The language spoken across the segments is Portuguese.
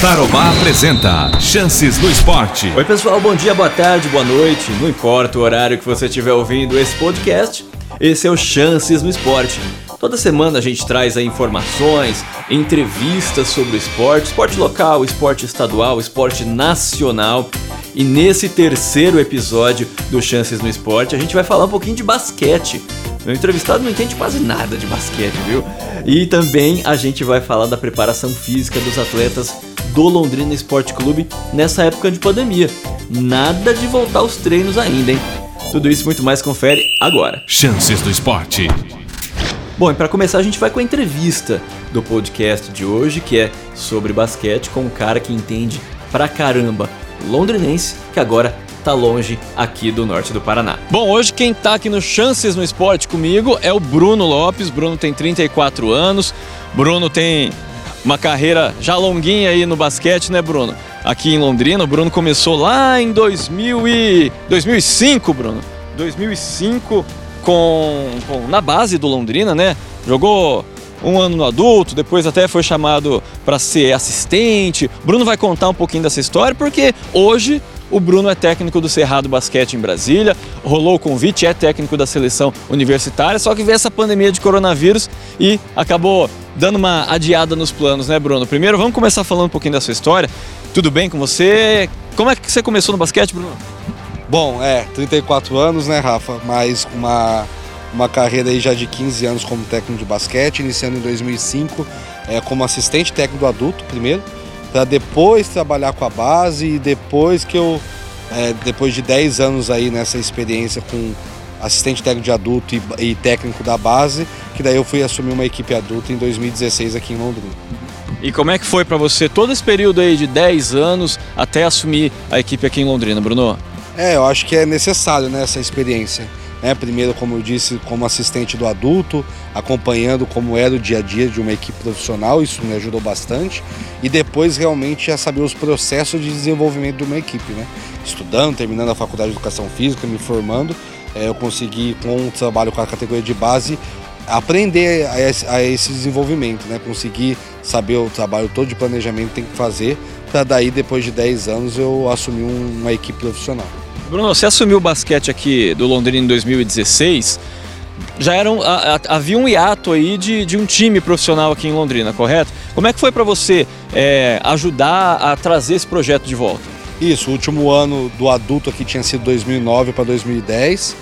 Tarobá apresenta Chances no Esporte. Oi, pessoal, bom dia, boa tarde, boa noite. Não importa o horário que você estiver ouvindo esse podcast, esse é o Chances no Esporte. Toda semana a gente traz informações, entrevistas sobre o esporte, esporte local, esporte estadual, esporte nacional. E nesse terceiro episódio do Chances no Esporte, a gente vai falar um pouquinho de basquete. Meu entrevistado não entende quase nada de basquete, viu? E também a gente vai falar da preparação física dos atletas do Londrina Esporte Clube nessa época de pandemia. Nada de voltar aos treinos ainda, hein? Tudo isso e muito mais confere agora. Chances do Esporte. Bom, e para começar a gente vai com a entrevista do podcast de hoje, que é sobre basquete com um cara que entende pra caramba londrinense, que agora tá longe aqui do norte do Paraná. Bom, hoje quem tá aqui no Chances no Esporte comigo é o Bruno Lopes. Bruno tem 34 anos. Bruno tem uma carreira já longuinha aí no basquete, né, Bruno? Aqui em Londrina, o Bruno começou lá em 2000 e 2005, Bruno. 2005 com, com na base do Londrina, né? Jogou um ano no adulto, depois até foi chamado para ser assistente. Bruno vai contar um pouquinho dessa história porque hoje o Bruno é técnico do Cerrado Basquete em Brasília, rolou o convite, é técnico da seleção universitária, só que veio essa pandemia de coronavírus e acabou dando uma adiada nos planos, né, Bruno? Primeiro, vamos começar falando um pouquinho da sua história. Tudo bem com você? Como é que você começou no basquete, Bruno? Bom, é, 34 anos, né, Rafa? Mas uma, uma carreira aí já de 15 anos como técnico de basquete, iniciando em 2005 é, como assistente técnico adulto, primeiro para depois trabalhar com a base e depois que eu, é, depois de 10 anos aí nessa experiência com assistente técnico de adulto e, e técnico da base, que daí eu fui assumir uma equipe adulta em 2016 aqui em Londrina. E como é que foi para você todo esse período aí de 10 anos até assumir a equipe aqui em Londrina, Bruno? É, eu acho que é necessário né, essa experiência. Né? Primeiro, como eu disse, como assistente do adulto, acompanhando como era o dia a dia de uma equipe profissional, isso me ajudou bastante. E depois, realmente, a saber os processos de desenvolvimento de uma equipe. Né? Estudando, terminando a faculdade de educação física, me formando, eu consegui, com o trabalho com a categoria de base, aprender a esse, a esse desenvolvimento, né? conseguir saber o trabalho todo de planejamento que tem que fazer, para daí, depois de 10 anos, eu assumir uma equipe profissional. Bruno, você assumiu o basquete aqui do Londrina em 2016. Já era um, a, a, havia um hiato aí de, de um time profissional aqui em Londrina, correto? Como é que foi para você é, ajudar a trazer esse projeto de volta? Isso, o último ano do adulto aqui tinha sido 2009 para 2010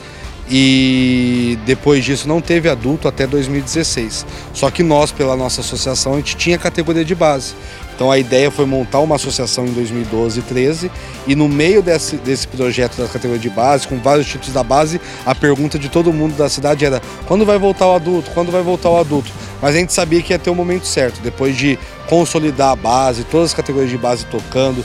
e depois disso não teve adulto até 2016. Só que nós, pela nossa associação, a gente tinha categoria de base. Então a ideia foi montar uma associação em 2012 e 13 e no meio desse, desse projeto da categoria de base, com vários tipos da base, a pergunta de todo mundo da cidade era quando vai voltar o adulto? Quando vai voltar o adulto? Mas a gente sabia que ia ter o momento certo, depois de consolidar a base, todas as categorias de base tocando,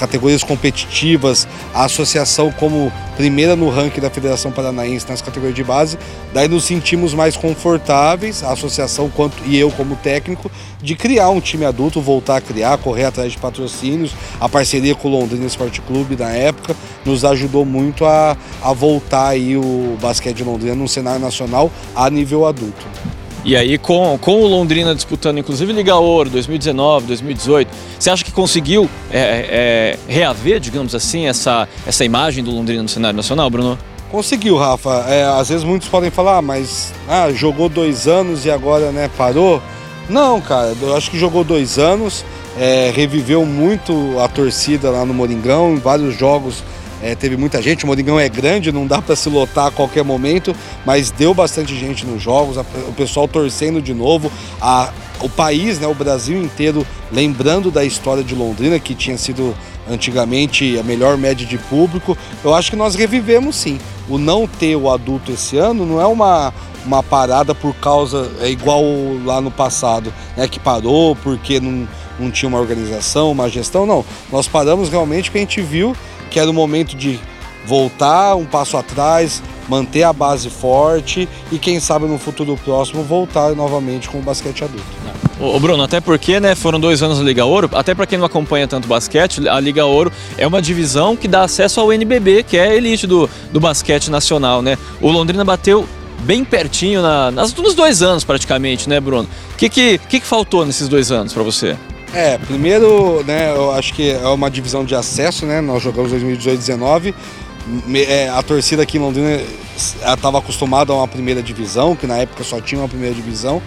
categorias competitivas, a associação como primeira no ranking da Federação Paranaense nas categorias de base, daí nos sentimos mais confortáveis, a associação quanto e eu como técnico, de criar um time adulto, voltar a criar, correr atrás de patrocínios. A parceria com o Londrina Esporte Clube na época nos ajudou muito a, a voltar aí o basquete de Londrina no cenário nacional a nível adulto. E aí, com, com o Londrina disputando, inclusive Liga Ouro 2019, 2018, você acha que conseguiu é, é, reaver, digamos assim, essa, essa imagem do Londrina no cenário nacional, Bruno? Conseguiu, Rafa. É, às vezes muitos podem falar, ah, mas ah, jogou dois anos e agora né, parou. Não, cara, eu acho que jogou dois anos, é, reviveu muito a torcida lá no Moringão, em vários jogos é, teve muita gente, o Moringão é grande, não dá para se lotar a qualquer momento, mas deu bastante gente nos jogos, a, o pessoal torcendo de novo, a, o país, né, o Brasil inteiro, lembrando da história de Londrina, que tinha sido antigamente a melhor média de público. Eu acho que nós revivemos sim. O não ter o adulto esse ano não é uma, uma parada por causa, é igual lá no passado, né, que parou porque não, não tinha uma organização, uma gestão, não. Nós paramos realmente porque a gente viu que era o momento de voltar um passo atrás, manter a base forte e quem sabe no futuro próximo voltar novamente com o basquete adulto. Ô Bruno, até porque né, foram dois anos na Liga Ouro, até para quem não acompanha tanto basquete, a Liga Ouro é uma divisão que dá acesso ao NBB, que é a elite do, do basquete nacional, né? O Londrina bateu bem pertinho na, nas, nos dois anos praticamente, né, Bruno? O que, que, que, que faltou nesses dois anos para você? É, primeiro, né, eu acho que é uma divisão de acesso, né? Nós jogamos 2018 19 é, a torcida aqui em Londrina estava acostumada a uma primeira divisão, que na época só tinha uma primeira divisão,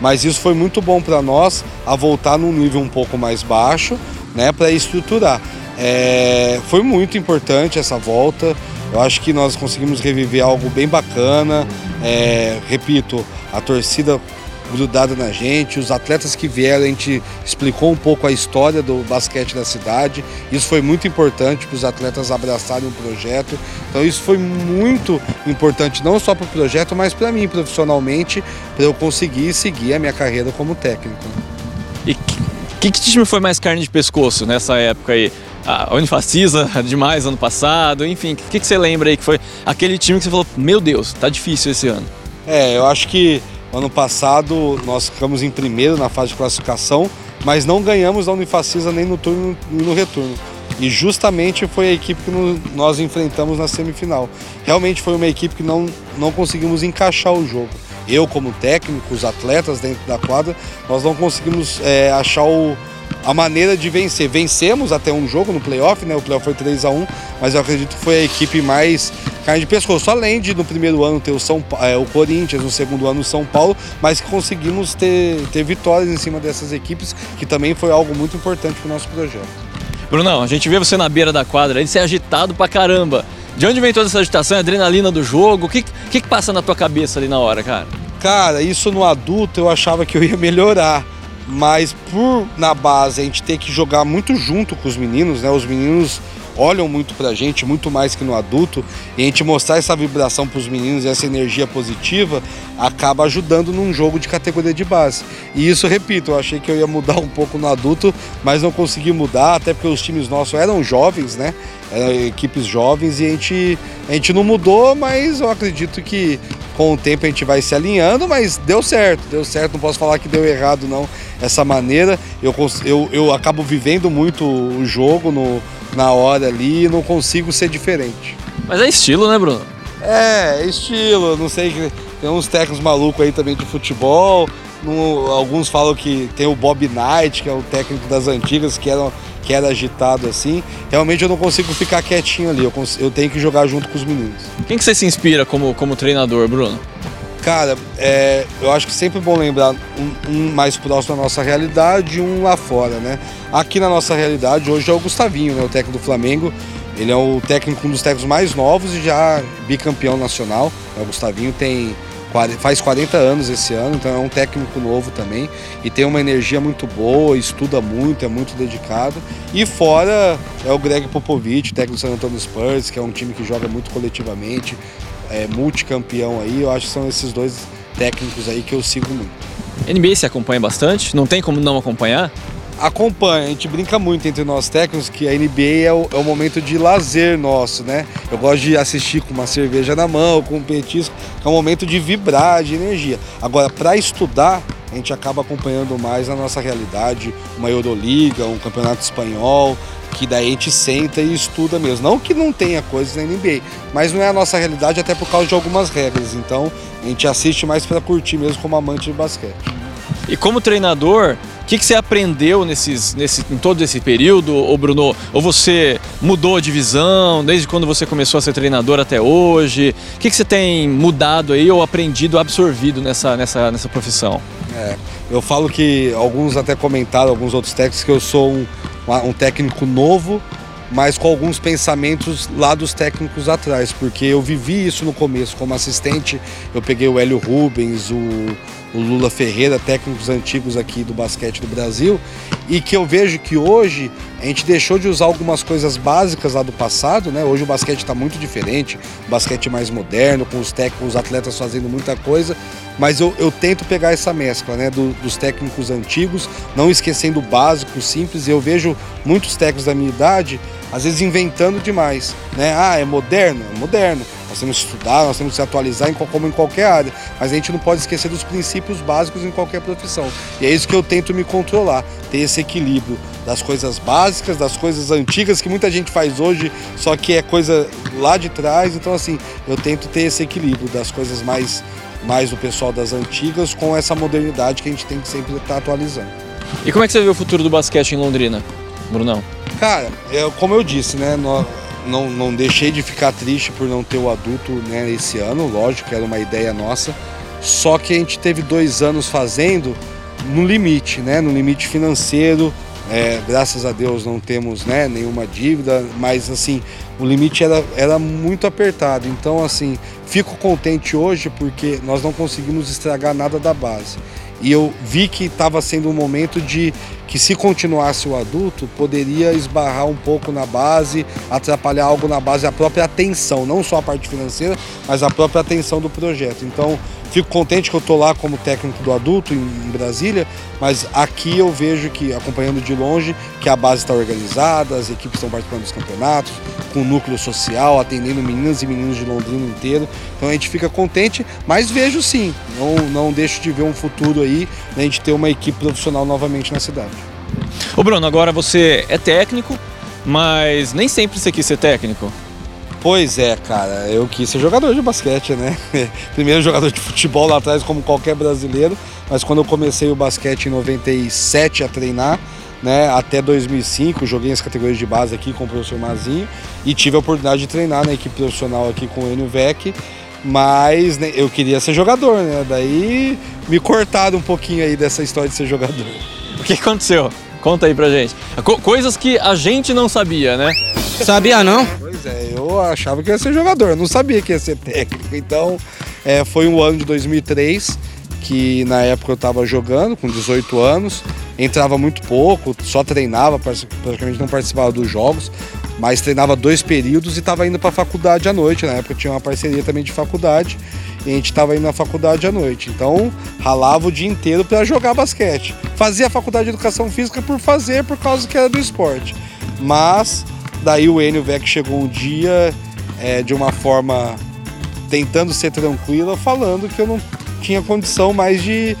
mas isso foi muito bom para nós a voltar num nível um pouco mais baixo, né, para estruturar. É, foi muito importante essa volta. Eu acho que nós conseguimos reviver algo bem bacana. É, repito, a torcida grudada na gente. Os atletas que vieram, a gente explicou um pouco a história do basquete da cidade. Isso foi muito importante para os atletas abraçarem o projeto. Então isso foi muito importante não só para o projeto, mas para mim profissionalmente, para eu conseguir seguir a minha carreira como técnico. E que, que time foi mais carne de pescoço nessa época aí? A Unifacisa demais ano passado, enfim, o que, que você lembra aí que foi aquele time que você falou, meu Deus, tá difícil esse ano? É, eu acho que Ano passado nós ficamos em primeiro na fase de classificação, mas não ganhamos da Unifacisa nem no turno nem no retorno. E justamente foi a equipe que nós enfrentamos na semifinal. Realmente foi uma equipe que não, não conseguimos encaixar o jogo. Eu, como técnico, os atletas dentro da quadra, nós não conseguimos é, achar o, a maneira de vencer. Vencemos até um jogo no playoff, né? O playoff foi 3 a 1 mas eu acredito que foi a equipe mais carne de pescoço. Além de no primeiro ano ter o, São, é, o Corinthians, no segundo ano o São Paulo, mas que conseguimos ter, ter vitórias em cima dessas equipes, que também foi algo muito importante para o nosso projeto. Brunão, a gente vê você na beira da quadra, aí você é agitado pra caramba. De onde vem toda essa agitação, a adrenalina do jogo? O que, que, que passa na tua cabeça ali na hora, cara? Cara, isso no adulto eu achava que eu ia melhorar mas por na base a gente ter que jogar muito junto com os meninos, né? Os meninos olham muito pra gente, muito mais que no adulto, e a gente mostrar essa vibração pros meninos essa energia positiva acaba ajudando num jogo de categoria de base. E isso, repito, eu achei que eu ia mudar um pouco no adulto, mas não consegui mudar, até porque os times nossos eram jovens, né? Eram equipes jovens e a gente, a gente não mudou, mas eu acredito que com o tempo a gente vai se alinhando, mas deu certo, deu certo, não posso falar que deu errado não, essa maneira. Eu, eu, eu acabo vivendo muito o jogo no, na hora ali e não consigo ser diferente. Mas é estilo, né, Bruno? É, estilo, não sei, tem uns técnicos malucos aí também de futebol, no, alguns falam que tem o Bob Knight, que é o técnico das antigas, que era, que era agitado assim. Realmente eu não consigo ficar quietinho ali, eu, eu tenho que jogar junto com os meninos. Quem que você se inspira como, como treinador, Bruno? Cara, é, eu acho que sempre é bom lembrar um, um, mais próximo da nossa realidade e um lá fora, né? Aqui na nossa realidade hoje é o Gustavinho, né? O técnico do Flamengo. Ele é o técnico, um dos técnicos mais novos e já bicampeão nacional. O Gustavinho tem faz 40 anos esse ano, então é um técnico novo também e tem uma energia muito boa, estuda muito, é muito dedicado. E fora é o Greg Popovich, técnico do San Antonio Spurs, que é um time que joga muito coletivamente, é, multicampeão aí, eu acho que são esses dois técnicos aí que eu sigo muito. NBA se acompanha bastante? Não tem como não acompanhar? Acompanha, a gente brinca muito entre nós técnicos que a NBA é o, é o, momento de lazer nosso, né? Eu gosto de assistir com uma cerveja na mão, com um petisco, é um momento de vibrar, de energia. Agora, para estudar, a gente acaba acompanhando mais a nossa realidade, uma Euroliga, um campeonato espanhol, que daí a gente senta e estuda mesmo. Não que não tenha coisas na NBA, mas não é a nossa realidade até por causa de algumas regras. Então a gente assiste mais para curtir mesmo como amante de basquete. E como treinador, o que, que, você aprendeu nesses, nesse, em todo esse período, ô Bruno? Ou você mudou de visão desde quando você começou a ser treinador até hoje? O que, que você tem mudado aí ou aprendido, absorvido nessa, nessa, nessa profissão? É, eu falo que alguns até comentaram, alguns outros técnicos, que eu sou um, um técnico novo, mas com alguns pensamentos lá dos técnicos atrás, porque eu vivi isso no começo como assistente. Eu peguei o Hélio Rubens, o, o Lula Ferreira, técnicos antigos aqui do basquete do Brasil, e que eu vejo que hoje a gente deixou de usar algumas coisas básicas lá do passado, né? Hoje o basquete está muito diferente, o basquete mais moderno, com os técnicos, os atletas fazendo muita coisa, mas eu, eu tento pegar essa mescla, né? Do, dos técnicos antigos, não esquecendo o básico, simples, e eu vejo muitos técnicos da minha idade às vezes inventando demais, né? Ah, é moderno? É moderno. Nós temos que estudar, nós temos que se atualizar em, como em qualquer área, mas a gente não pode esquecer dos princípios básicos em qualquer profissão. E é isso que eu tento me controlar, ter esse equilíbrio das coisas básicas, das coisas antigas que muita gente faz hoje, só que é coisa lá de trás. Então, assim, eu tento ter esse equilíbrio das coisas mais, mais do pessoal das antigas com essa modernidade que a gente tem que sempre estar atualizando. E como é que você vê o futuro do basquete em Londrina, Brunão? Cara, é, como eu disse, né? Não, não, não deixei de ficar triste por não ter o adulto né, esse ano, lógico, era uma ideia nossa. Só que a gente teve dois anos fazendo no limite, né? No limite financeiro. É, graças a Deus não temos né, nenhuma dívida, mas assim, o limite era, era muito apertado. Então, assim, fico contente hoje porque nós não conseguimos estragar nada da base. E eu vi que estava sendo um momento de que se continuasse o adulto, poderia esbarrar um pouco na base, atrapalhar algo na base, a própria atenção, não só a parte financeira, mas a própria atenção do projeto. Então, fico contente que eu estou lá como técnico do adulto em, Brasília, mas aqui eu vejo que, acompanhando de longe, que a base está organizada, as equipes estão participando dos campeonatos, com núcleo social, atendendo meninas e meninos de Londrina inteiro. Então a gente fica contente, mas vejo sim, não, não deixo de ver um futuro aí, né, a gente ter uma equipe profissional novamente na cidade. Ô Bruno, agora você é técnico, mas nem sempre você quis ser técnico. Pois é, cara, eu quis ser jogador de basquete, né? Primeiro jogador de futebol lá atrás, como qualquer brasileiro, mas quando eu comecei o basquete em 97 a treinar, né, até 2005, joguei as categorias de base aqui com o professor Mazinho e tive a oportunidade de treinar na equipe profissional aqui com o Enio Vec, mas né, eu queria ser jogador, né? Daí me cortaram um pouquinho aí dessa história de ser jogador. O que aconteceu? Conta aí pra gente. Co coisas que a gente não sabia, né? Sabia não? Pois é, eu achava que ia ser jogador, não sabia que ia ser técnico. Então, é, foi um ano de 2003 que na época eu estava jogando, com 18 anos, entrava muito pouco, só treinava, praticamente não participava dos jogos, mas treinava dois períodos e estava indo para a faculdade à noite. Na época tinha uma parceria também de faculdade e a gente estava indo na faculdade à noite. Então ralava o dia inteiro para jogar basquete. Fazia a faculdade de educação física por fazer, por causa que era do esporte. Mas daí o Enio Vec chegou um dia é, de uma forma tentando ser tranquila, falando que eu não tinha condição mais de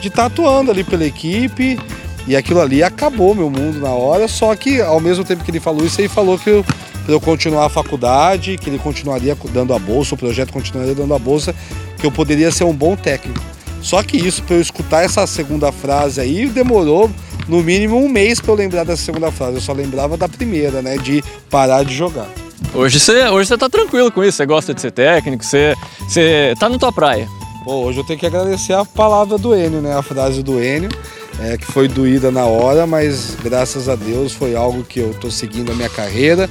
de estar tá atuando ali pela equipe e aquilo ali acabou meu mundo na hora. Só que ao mesmo tempo que ele falou isso, ele falou que eu, para eu continuar a faculdade, que ele continuaria dando a bolsa, o projeto continuaria dando a bolsa, que eu poderia ser um bom técnico. Só que isso, para eu escutar essa segunda frase aí, demorou no mínimo um mês para eu lembrar dessa segunda frase. Eu só lembrava da primeira, né? De parar de jogar. Hoje você hoje você tá tranquilo com isso, você gosta de ser técnico, você, você tá na tua praia. Pô, hoje eu tenho que agradecer a palavra do Enio, né? A frase do Enio, é, que foi doída na hora, mas graças a Deus foi algo que eu tô seguindo a minha carreira,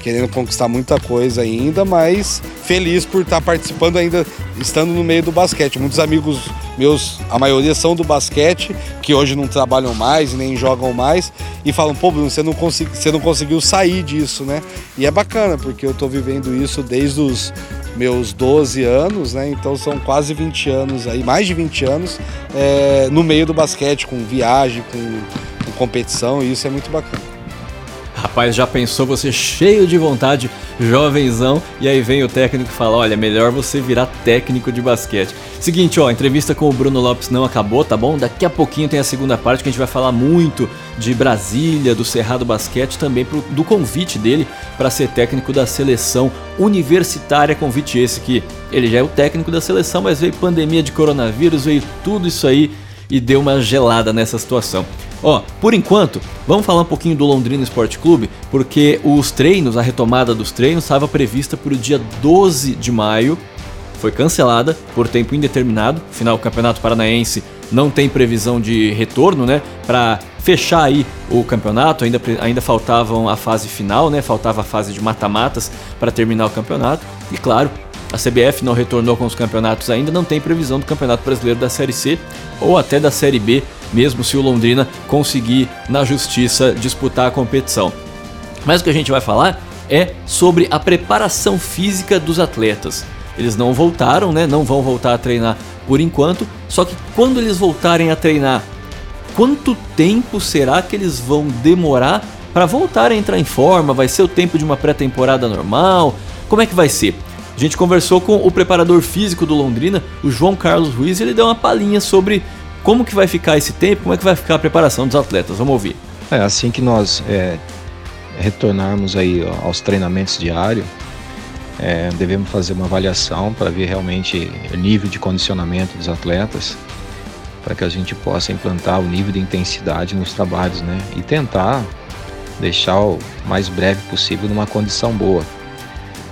querendo conquistar muita coisa ainda, mas feliz por estar participando ainda, estando no meio do basquete. Muitos amigos meus, a maioria são do basquete, que hoje não trabalham mais nem jogam mais, e falam, pô, Bruno, você não, consegui, você não conseguiu sair disso, né? E é bacana, porque eu tô vivendo isso desde os meus 12 anos, né? Então são quase 20 anos aí, mais de 20 anos, é, no meio do basquete, com viagem, com, com competição, e isso é muito bacana. Rapaz, já pensou você cheio de vontade, jovenzão, e aí vem o técnico e fala: olha, melhor você virar técnico de basquete. Seguinte, ó, a entrevista com o Bruno Lopes não acabou, tá bom? Daqui a pouquinho tem a segunda parte que a gente vai falar muito de Brasília, do Cerrado Basquete, também pro, do convite dele para ser técnico da seleção universitária. Convite esse que ele já é o técnico da seleção, mas veio pandemia de coronavírus, veio tudo isso aí e deu uma gelada nessa situação. Ó, por enquanto, vamos falar um pouquinho do Londrina Esporte Clube, porque os treinos, a retomada dos treinos estava prevista para o dia 12 de maio, foi cancelada por tempo indeterminado. Afinal, o Campeonato Paranaense não tem previsão de retorno, né? Para fechar aí o campeonato, ainda, ainda faltavam a fase final, né? Faltava a fase de mata-matas para terminar o campeonato. E claro, a CBF não retornou com os campeonatos ainda, não tem previsão do Campeonato Brasileiro da Série C ou até da Série B mesmo se o Londrina conseguir na justiça disputar a competição. Mas o que a gente vai falar é sobre a preparação física dos atletas. Eles não voltaram, né? Não vão voltar a treinar por enquanto. Só que quando eles voltarem a treinar, quanto tempo será que eles vão demorar para voltar a entrar em forma? Vai ser o tempo de uma pré-temporada normal? Como é que vai ser? A gente conversou com o preparador físico do Londrina, o João Carlos Ruiz, e ele deu uma palhinha sobre como que vai ficar esse tempo? Como é que vai ficar a preparação dos atletas? Vamos ouvir. É assim que nós é, retornarmos aí aos treinamentos diários, é, devemos fazer uma avaliação para ver realmente o nível de condicionamento dos atletas para que a gente possa implantar o nível de intensidade nos trabalhos, né? E tentar deixar o mais breve possível numa condição boa.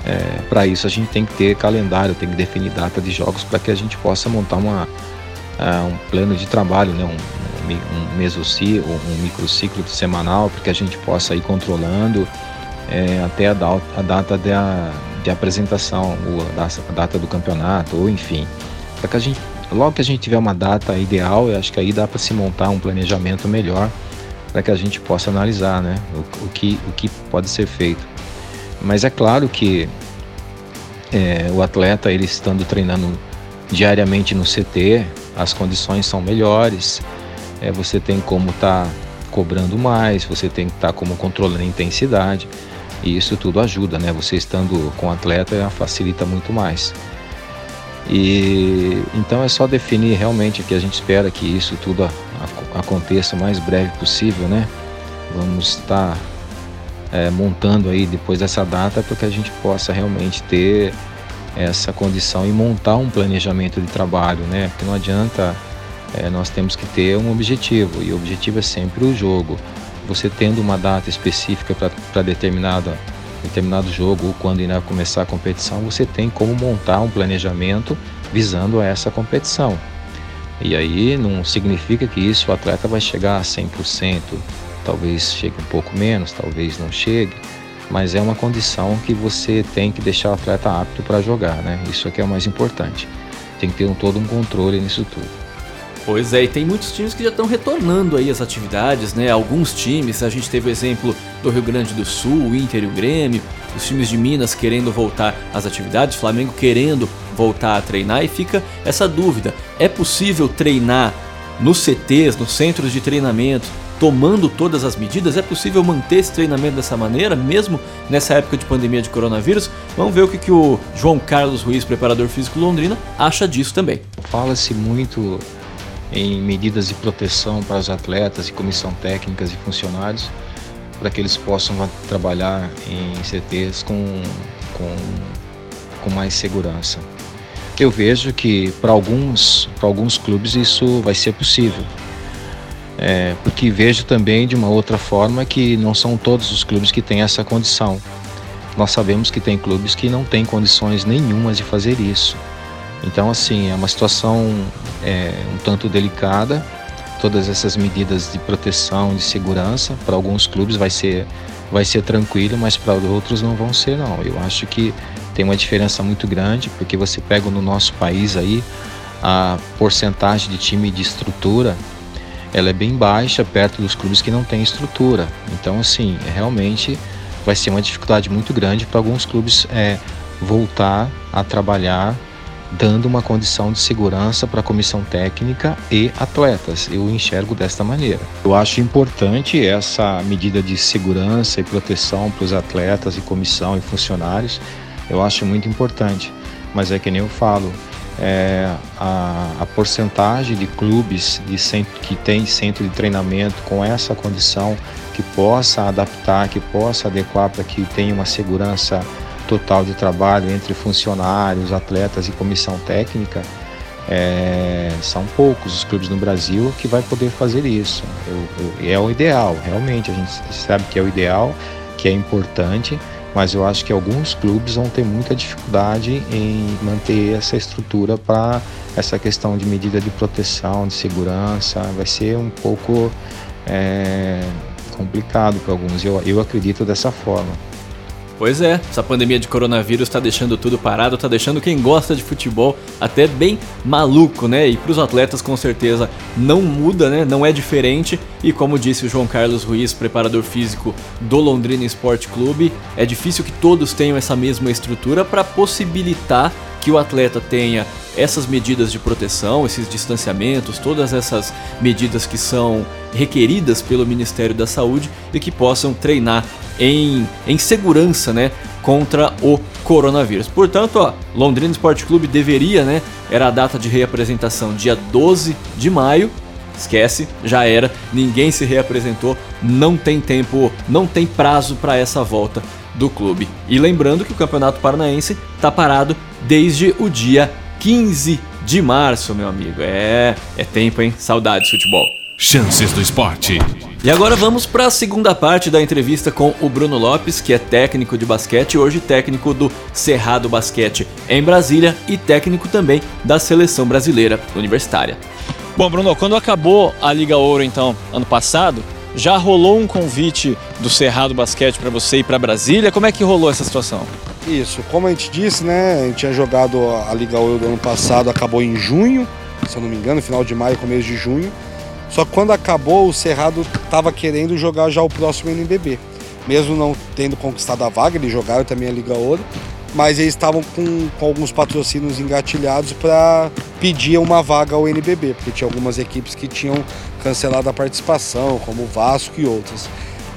É, para isso a gente tem que ter calendário, tem que definir data de jogos para que a gente possa montar uma, uh, um plano de trabalho, né? um, um, mesociclo, um microciclo semanal, para que a gente possa ir controlando é, até a, da, a data de, a, de apresentação, ou a, a data do campeonato, ou enfim, para que a gente Logo que a gente tiver uma data ideal, eu acho que aí dá para se montar um planejamento melhor para que a gente possa analisar né, o, o, que, o que pode ser feito. Mas é claro que é, o atleta, ele estando treinando diariamente no CT, as condições são melhores, é, você tem como estar tá cobrando mais, você tem que estar tá como controlando a intensidade, e isso tudo ajuda, né? Você estando com o atleta facilita muito mais. E então é só definir realmente que a gente espera que isso tudo aconteça o mais breve possível, né? Vamos estar é, montando aí depois dessa data para que a gente possa realmente ter essa condição e montar um planejamento de trabalho, né? Porque não adianta é, nós temos que ter um objetivo e o objetivo é sempre o jogo. Você tendo uma data específica para determinada determinado jogo ou quando irá começar a competição, você tem como montar um planejamento visando a essa competição. E aí não significa que isso o atleta vai chegar a 100%, talvez chegue um pouco menos, talvez não chegue, mas é uma condição que você tem que deixar o atleta apto para jogar, né? Isso aqui é o mais importante. Tem que ter um, todo um controle nisso tudo. Pois é, e tem muitos times que já estão retornando aí as atividades, né? Alguns times, a gente teve o exemplo do Rio Grande do Sul, o Inter e o Grêmio, os times de Minas querendo voltar às atividades, Flamengo querendo voltar a treinar e fica essa dúvida: é possível treinar nos CTs, nos centros de treinamento, tomando todas as medidas? É possível manter esse treinamento dessa maneira, mesmo nessa época de pandemia de coronavírus? Vamos ver o que, que o João Carlos Ruiz, preparador físico Londrina, acha disso também. Fala-se muito em medidas de proteção para os atletas e comissão técnicas e funcionários, para que eles possam trabalhar em CTs com, com, com mais segurança. Eu vejo que para alguns, para alguns clubes isso vai ser possível. É, porque vejo também de uma outra forma que não são todos os clubes que têm essa condição. Nós sabemos que tem clubes que não têm condições nenhumas de fazer isso. Então, assim, é uma situação é, um tanto delicada. Todas essas medidas de proteção, de segurança, para alguns clubes vai ser, vai ser tranquilo, mas para outros não vão ser, não. Eu acho que tem uma diferença muito grande, porque você pega no nosso país aí a porcentagem de time de estrutura, ela é bem baixa perto dos clubes que não têm estrutura. Então, assim, realmente vai ser uma dificuldade muito grande para alguns clubes é, voltar a trabalhar dando uma condição de segurança para a comissão técnica e atletas. Eu enxergo desta maneira. Eu acho importante essa medida de segurança e proteção para os atletas e comissão e funcionários. Eu acho muito importante, mas é que nem eu falo. É, a, a porcentagem de clubes de centro, que tem centro de treinamento com essa condição que possa adaptar, que possa adequar para que tenha uma segurança total de trabalho entre funcionários, atletas e comissão técnica, é, são poucos os clubes no Brasil que vai poder fazer isso. Eu, eu, é o ideal, realmente, a gente sabe que é o ideal, que é importante, mas eu acho que alguns clubes vão ter muita dificuldade em manter essa estrutura para essa questão de medida de proteção, de segurança, vai ser um pouco é, complicado para alguns. Eu, eu acredito dessa forma. Pois é, essa pandemia de coronavírus está deixando tudo parado, está deixando quem gosta de futebol até bem maluco, né? E para os atletas com certeza não muda, né? Não é diferente. E como disse o João Carlos Ruiz, preparador físico do Londrina Esporte Clube, é difícil que todos tenham essa mesma estrutura para possibilitar que o atleta tenha essas medidas de proteção, esses distanciamentos, todas essas medidas que são requeridas pelo Ministério da Saúde e que possam treinar em, em segurança, né, contra o coronavírus. Portanto, ó, Londrina Esporte Clube deveria, né, era a data de reapresentação dia 12 de maio. Esquece, já era, ninguém se reapresentou, não tem tempo, não tem prazo para essa volta do clube. E lembrando que o Campeonato Paranaense está parado desde o dia 15 de março, meu amigo. É, é tempo, hein? Saudades futebol. Chances do esporte. E agora vamos para a segunda parte da entrevista com o Bruno Lopes, que é técnico de basquete, hoje técnico do Cerrado Basquete em Brasília e técnico também da seleção brasileira universitária. Bom, Bruno, quando acabou a Liga Ouro, então, ano passado, já rolou um convite do Cerrado Basquete para você ir para Brasília? Como é que rolou essa situação? Isso, como a gente disse, né? A gente tinha jogado a Liga Ouro do ano passado, acabou em junho, se eu não me engano, final de maio, começo de junho. Só que quando acabou, o Cerrado estava querendo jogar já o próximo NBB. Mesmo não tendo conquistado a vaga, eles jogaram também a Liga Ouro mas eles estavam com, com alguns patrocínios engatilhados para pedir uma vaga ao NBB, porque tinha algumas equipes que tinham cancelado a participação, como o Vasco e outras.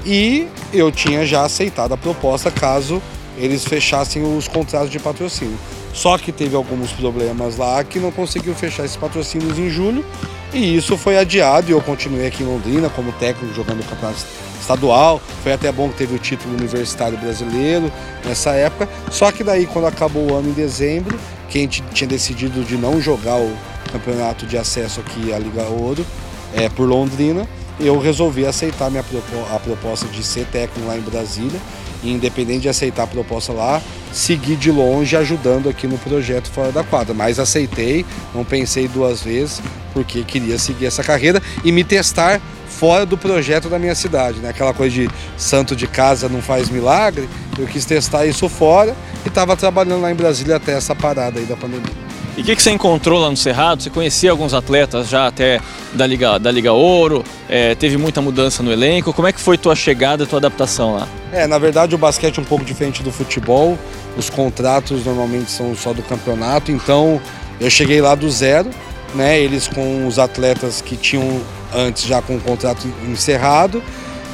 E eu tinha já aceitado a proposta caso eles fechassem os contratos de patrocínio. Só que teve alguns problemas lá que não conseguiu fechar esses patrocínios em julho e isso foi adiado e eu continuei aqui em Londrina como técnico jogando o campeonato estadual. Foi até bom que teve o título universitário brasileiro nessa época. Só que daí, quando acabou o ano em dezembro, que a gente tinha decidido de não jogar o campeonato de acesso aqui à Liga Ouro é, por Londrina, eu resolvi aceitar minha, a proposta de ser técnico lá em Brasília. E, independente de aceitar a proposta lá, seguir de longe ajudando aqui no projeto Fora da Quadra. Mas aceitei, não pensei duas vezes, porque queria seguir essa carreira e me testar fora do projeto da minha cidade, né? Aquela coisa de santo de casa não faz milagre. Eu quis testar isso fora e estava trabalhando lá em Brasília até essa parada aí da pandemia. E o que, que, você encontrou lá no Cerrado? Você conhecia alguns atletas já até da Liga, da Liga Ouro? É, teve muita mudança no elenco? Como é que foi tua chegada, tua adaptação lá? É, na verdade o basquete é um pouco diferente do futebol. Os contratos normalmente são só do campeonato, então eu cheguei lá do zero, né? Eles com os atletas que tinham antes já com o contrato encerrado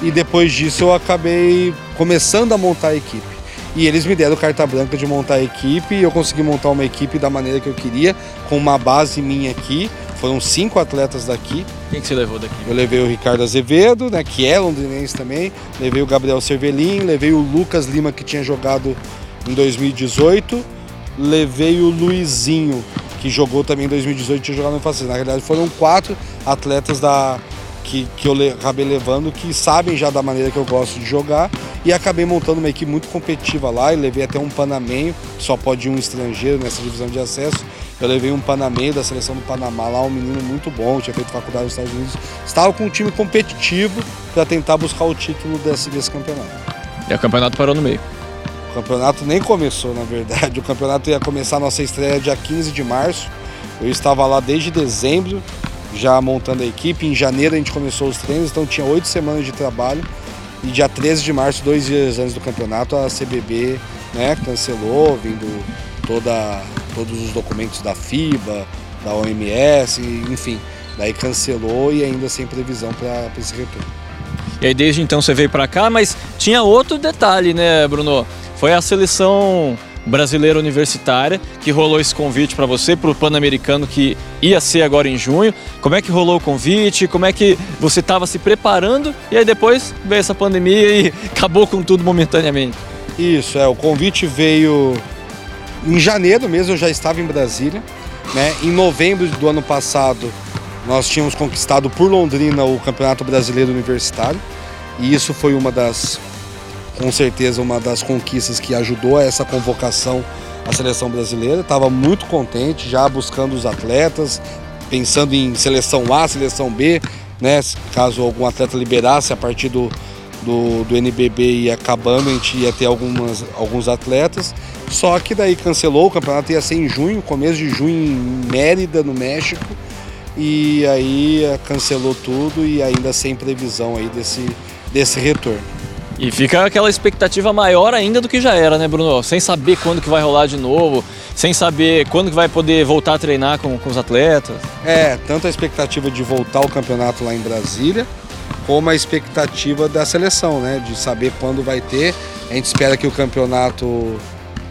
e depois disso eu acabei começando a montar a equipe. E eles me deram carta branca de montar a equipe e eu consegui montar uma equipe da maneira que eu queria, com uma base minha aqui. Foram cinco atletas daqui. Quem que você levou daqui? Eu levei o Ricardo Azevedo, né, que é londrinense também. Levei o Gabriel Cervelin, levei o Lucas Lima, que tinha jogado em 2018. Levei o Luizinho, que jogou também em 2018 tinha jogado no Facil. Na realidade, foram quatro atletas da, que, que eu acabei levando que sabem já da maneira que eu gosto de jogar e acabei montando uma equipe muito competitiva lá e levei até um panamenho, que só pode ir um estrangeiro nessa divisão de acesso. Eu levei um panamenho da seleção do Panamá lá, um menino muito bom, tinha feito faculdade nos Estados Unidos. Estava com um time competitivo para tentar buscar o título desse, desse campeonato. E o campeonato parou no meio. O campeonato nem começou, na verdade. O campeonato ia começar a nossa estreia dia 15 de março. Eu estava lá desde dezembro, já montando a equipe. Em janeiro a gente começou os treinos, então tinha oito semanas de trabalho. E dia 13 de março, dois dias antes do campeonato, a CBB né, cancelou, vindo toda, todos os documentos da FIBA, da OMS, enfim. Daí cancelou e ainda sem previsão para esse retorno. E aí desde então você veio para cá, mas tinha outro detalhe, né, Bruno? Foi a seleção brasileira universitária que rolou esse convite para você para o Pan-Americano que ia ser agora em junho. Como é que rolou o convite? Como é que você estava se preparando? E aí depois veio essa pandemia e acabou com tudo momentaneamente. Isso, é, o convite veio em janeiro mesmo, eu já estava em Brasília, né? Em novembro do ano passado, nós tínhamos conquistado por Londrina o Campeonato Brasileiro Universitário. E isso foi uma das com certeza uma das conquistas que ajudou a essa convocação à seleção brasileira. Estava muito contente, já buscando os atletas, pensando em seleção A, seleção B, né? Caso algum atleta liberasse a partir do, do, do NBB e acabando, a gente ia ter algumas, alguns atletas. Só que daí cancelou, o campeonato ia ser em junho, começo de junho em Mérida, no México. E aí cancelou tudo e ainda sem previsão aí desse, desse retorno. E fica aquela expectativa maior ainda do que já era, né, Bruno? Sem saber quando que vai rolar de novo, sem saber quando que vai poder voltar a treinar com, com os atletas. É, tanto a expectativa de voltar ao campeonato lá em Brasília, como a expectativa da seleção, né? De saber quando vai ter. A gente espera que o campeonato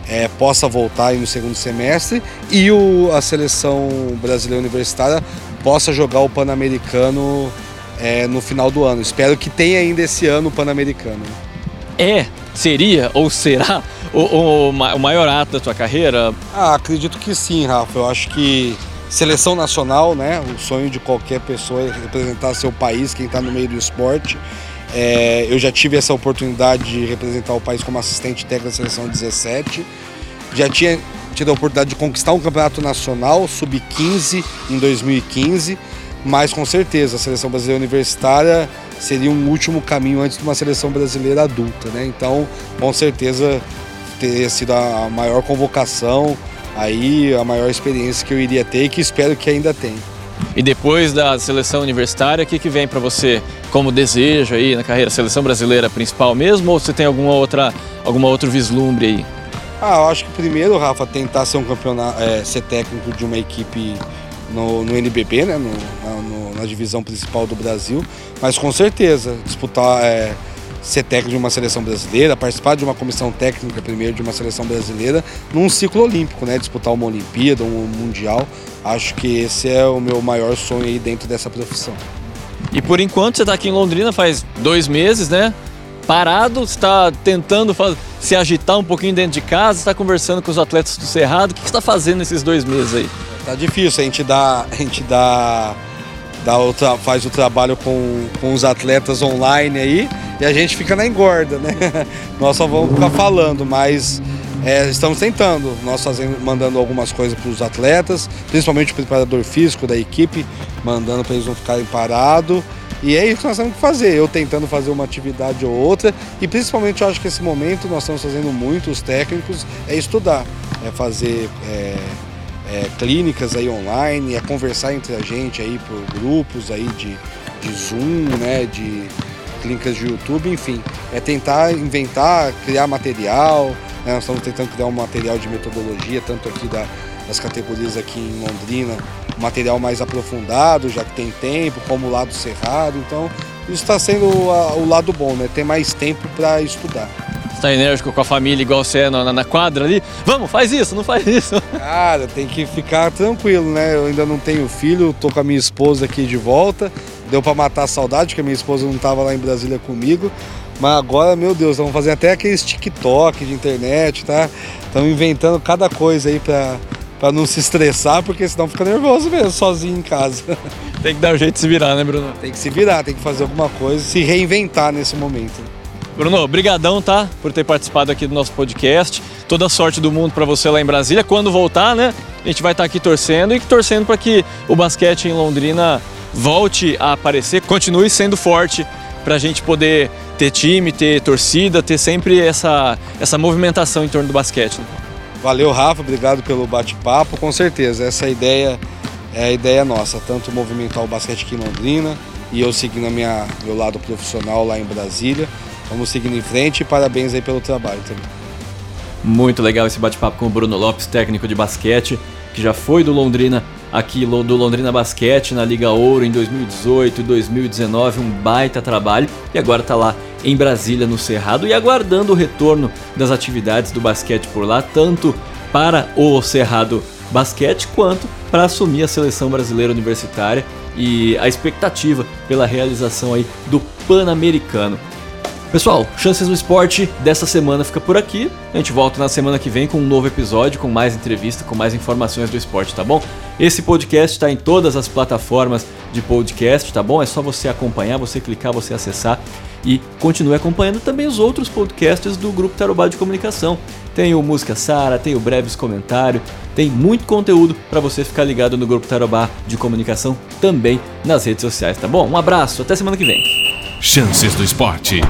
é, possa voltar no segundo semestre e o, a seleção brasileira universitária possa jogar o Pan-Americano é, no final do ano. Espero que tenha ainda esse ano o Pan-Americano. É, seria ou será o, o, o, maior ato da tua carreira? Ah, acredito que sim, Rafa. Eu acho que seleção nacional, né? O sonho de qualquer pessoa é representar seu país, quem está no meio do esporte. É, eu já tive essa oportunidade de representar o país como assistente técnico da seleção 17. Já tinha tido a oportunidade de conquistar um campeonato nacional sub-15 em 2015, mas com certeza a seleção brasileira universitária seria um último caminho antes de uma seleção brasileira adulta, né? Então, com certeza teria sido a maior convocação, aí a maior experiência que eu iria ter e que espero que ainda tenha. E depois da seleção universitária, o que, que vem para você como desejo aí na carreira? Seleção brasileira principal mesmo ou você tem alguma outra, alguma outro vislumbre aí? Ah, eu acho que primeiro, Rafa, tentar ser um campeonato, é, ser técnico de uma equipe no, no NBB, né, no, na, na, divisão principal do Brasil, mas com certeza disputar, é, ser técnico de uma seleção brasileira, participar de uma comissão técnica primeiro de uma seleção brasileira num ciclo olímpico, né, disputar uma Olimpíada, um Mundial, acho que esse é o meu maior sonho aí dentro dessa profissão. E por enquanto você está aqui em Londrina faz dois meses, né? Parado, está tentando se agitar um pouquinho dentro de casa, está conversando com os atletas do Cerrado. O que está fazendo nesses dois meses aí? Tá difícil, a gente dá, a gente dá, dá o faz o trabalho com, com os atletas online aí e a gente fica na engorda, né? Nós só vamos ficar falando, mas é, estamos tentando, nós fazendo, mandando algumas coisas para os atletas, principalmente o preparador físico da equipe, mandando para eles não ficarem parados. E é isso que nós temos que fazer, eu tentando fazer uma atividade ou outra, e principalmente eu acho que esse momento nós estamos fazendo muito, os técnicos, é estudar, é fazer é, é, clínicas aí online, é conversar entre a gente aí por grupos aí de, de Zoom, né, de clínicas de YouTube, enfim, é tentar inventar, criar material, né? Nós estamos tentando criar um material de metodologia, tanto aqui da, das categorias aqui em Londrina, material mais aprofundado, já que tem tempo, como o lado cerrado. Então, isso está sendo a, o lado bom, né? Ter mais tempo para estudar. Está enérgico com a família, igual você é na, na, quadra ali? Vamos, faz isso, não faz isso. Cara, tem que ficar tranquilo, né? Eu ainda não tenho filho, tô com a minha esposa aqui de volta. Deu para matar a saudade, que a minha esposa não estava lá em Brasília comigo. Mas agora, meu Deus, estamos fazendo até aqueles TikTok de internet, tá? Estamos inventando cada coisa aí pra, pra não se estressar, porque senão fica nervoso mesmo, sozinho em casa. Tem que dar um jeito de se virar, né, Bruno? Tem que se virar, tem que fazer alguma coisa, se reinventar nesse momento. Bruno, brigadão, tá? Por ter participado aqui do nosso podcast. Toda a sorte do mundo para você lá em Brasília. Quando voltar, né? A gente vai estar tá aqui torcendo e torcendo para que o basquete em Londrina volte a aparecer, continue sendo forte para a gente poder ter time, ter torcida, ter sempre essa, essa movimentação em torno do basquete. Né? Valeu, Rafa, obrigado pelo bate-papo. Com certeza, essa ideia é a ideia nossa, tanto movimentar o basquete aqui em Londrina e eu seguindo a minha, meu lado profissional lá em Brasília. Vamos seguindo em frente e parabéns aí pelo trabalho também. Muito legal esse bate-papo com o Bruno Lopes, técnico de basquete, que já foi do Londrina aqui do Londrina Basquete na Liga Ouro em 2018 e 2019, um baita trabalho e agora está lá em Brasília no Cerrado e aguardando o retorno das atividades do basquete por lá, tanto para o Cerrado Basquete quanto para assumir a seleção brasileira universitária e a expectativa pela realização aí do Pan-Americano. Pessoal, Chances do Esporte dessa semana fica por aqui. A gente volta na semana que vem com um novo episódio, com mais entrevista, com mais informações do esporte, tá bom? Esse podcast está em todas as plataformas de podcast, tá bom? É só você acompanhar, você clicar, você acessar e continue acompanhando também os outros podcasts do Grupo Tarobá de Comunicação. Tem o Música Sara, tem o Breves Comentário, tem muito conteúdo para você ficar ligado no Grupo Tarobá de Comunicação também nas redes sociais, tá bom? Um abraço, até semana que vem. Chances do Esporte.